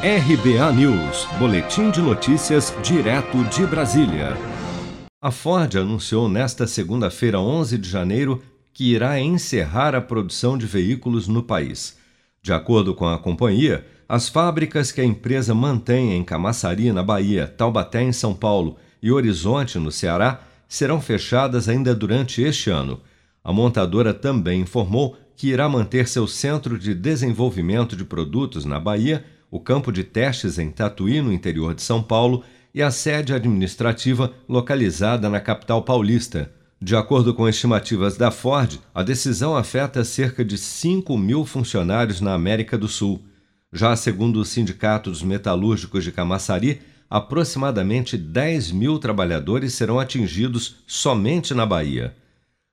RBA News, Boletim de Notícias, direto de Brasília. A Ford anunciou nesta segunda-feira, 11 de janeiro, que irá encerrar a produção de veículos no país. De acordo com a companhia, as fábricas que a empresa mantém em Camaçari, na Bahia, Taubaté, em São Paulo e Horizonte, no Ceará, serão fechadas ainda durante este ano. A montadora também informou que irá manter seu centro de desenvolvimento de produtos na Bahia, o campo de testes em Tatuí, no interior de São Paulo, e a sede administrativa localizada na capital paulista. De acordo com estimativas da Ford, a decisão afeta cerca de 5 mil funcionários na América do Sul. Já segundo o Sindicato dos Metalúrgicos de Camaçari, aproximadamente 10 mil trabalhadores serão atingidos somente na Bahia.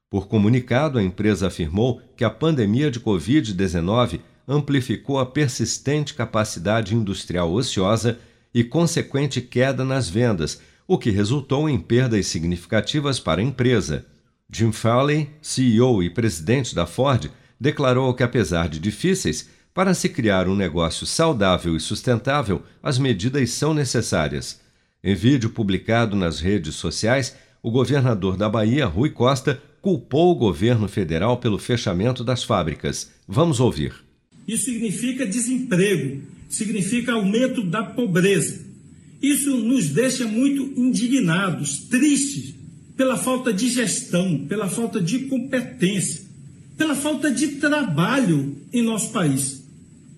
Por comunicado, a empresa afirmou que a pandemia de Covid-19 amplificou a persistente capacidade industrial ociosa e consequente queda nas vendas, o que resultou em perdas significativas para a empresa. Jim Farley, CEO e presidente da Ford, declarou que, apesar de difíceis, para se criar um negócio saudável e sustentável, as medidas são necessárias. Em vídeo publicado nas redes sociais, o governador da Bahia, Rui Costa, culpou o governo federal pelo fechamento das fábricas. Vamos ouvir. Isso significa desemprego, significa aumento da pobreza. Isso nos deixa muito indignados, tristes, pela falta de gestão, pela falta de competência, pela falta de trabalho em nosso país.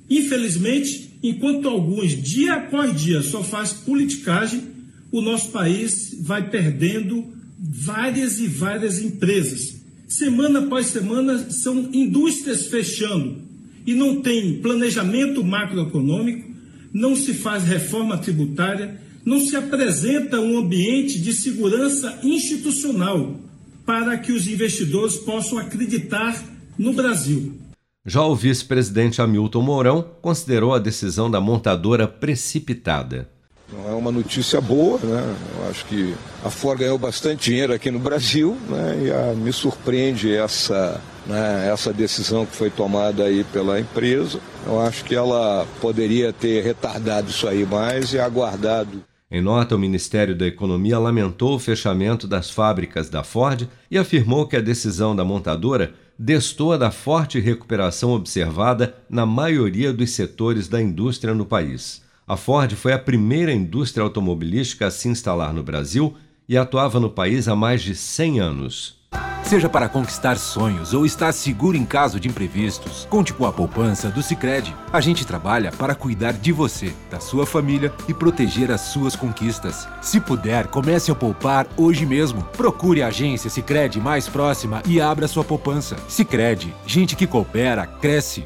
Infelizmente, enquanto alguns, dia após dia, só faz politicagem, o nosso país vai perdendo várias e várias empresas. Semana após semana são indústrias fechando e não tem planejamento macroeconômico, não se faz reforma tributária, não se apresenta um ambiente de segurança institucional para que os investidores possam acreditar no Brasil. Já o vice-presidente Hamilton Mourão considerou a decisão da montadora precipitada. Não é uma notícia boa, né? Eu acho que a Ford ganhou bastante dinheiro aqui no Brasil, né? E a, me surpreende essa, né, essa decisão que foi tomada aí pela empresa. Eu acho que ela poderia ter retardado isso aí mais e aguardado. Em nota, o Ministério da Economia lamentou o fechamento das fábricas da Ford e afirmou que a decisão da montadora destoa da forte recuperação observada na maioria dos setores da indústria no país. A Ford foi a primeira indústria automobilística a se instalar no Brasil e atuava no país há mais de 100 anos. Seja para conquistar sonhos ou estar seguro em caso de imprevistos, conte com a poupança do Sicredi. A gente trabalha para cuidar de você, da sua família e proteger as suas conquistas. Se puder, comece a poupar hoje mesmo. Procure a agência Sicredi mais próxima e abra sua poupança. Sicredi, gente que coopera cresce.